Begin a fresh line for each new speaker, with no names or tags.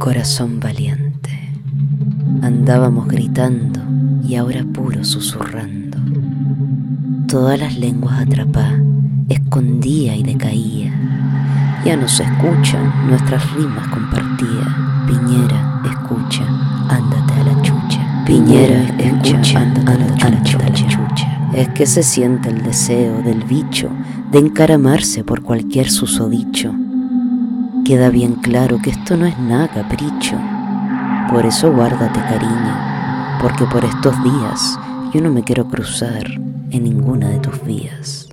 Corazón valiente, andábamos gritando y ahora puro susurrando. Todas las lenguas atrapá, escondía y decaía. Ya no se escuchan, nuestras rimas compartía. Piñera, escucha, ándate a la chucha. Piñera, escucha, ándate a la chucha. Es que se siente el deseo del bicho de encaramarse por cualquier susodicho. Queda bien claro que esto no es nada capricho. Por eso guárdate cariño, porque por estos días yo no me quiero cruzar en ninguna de tus vías.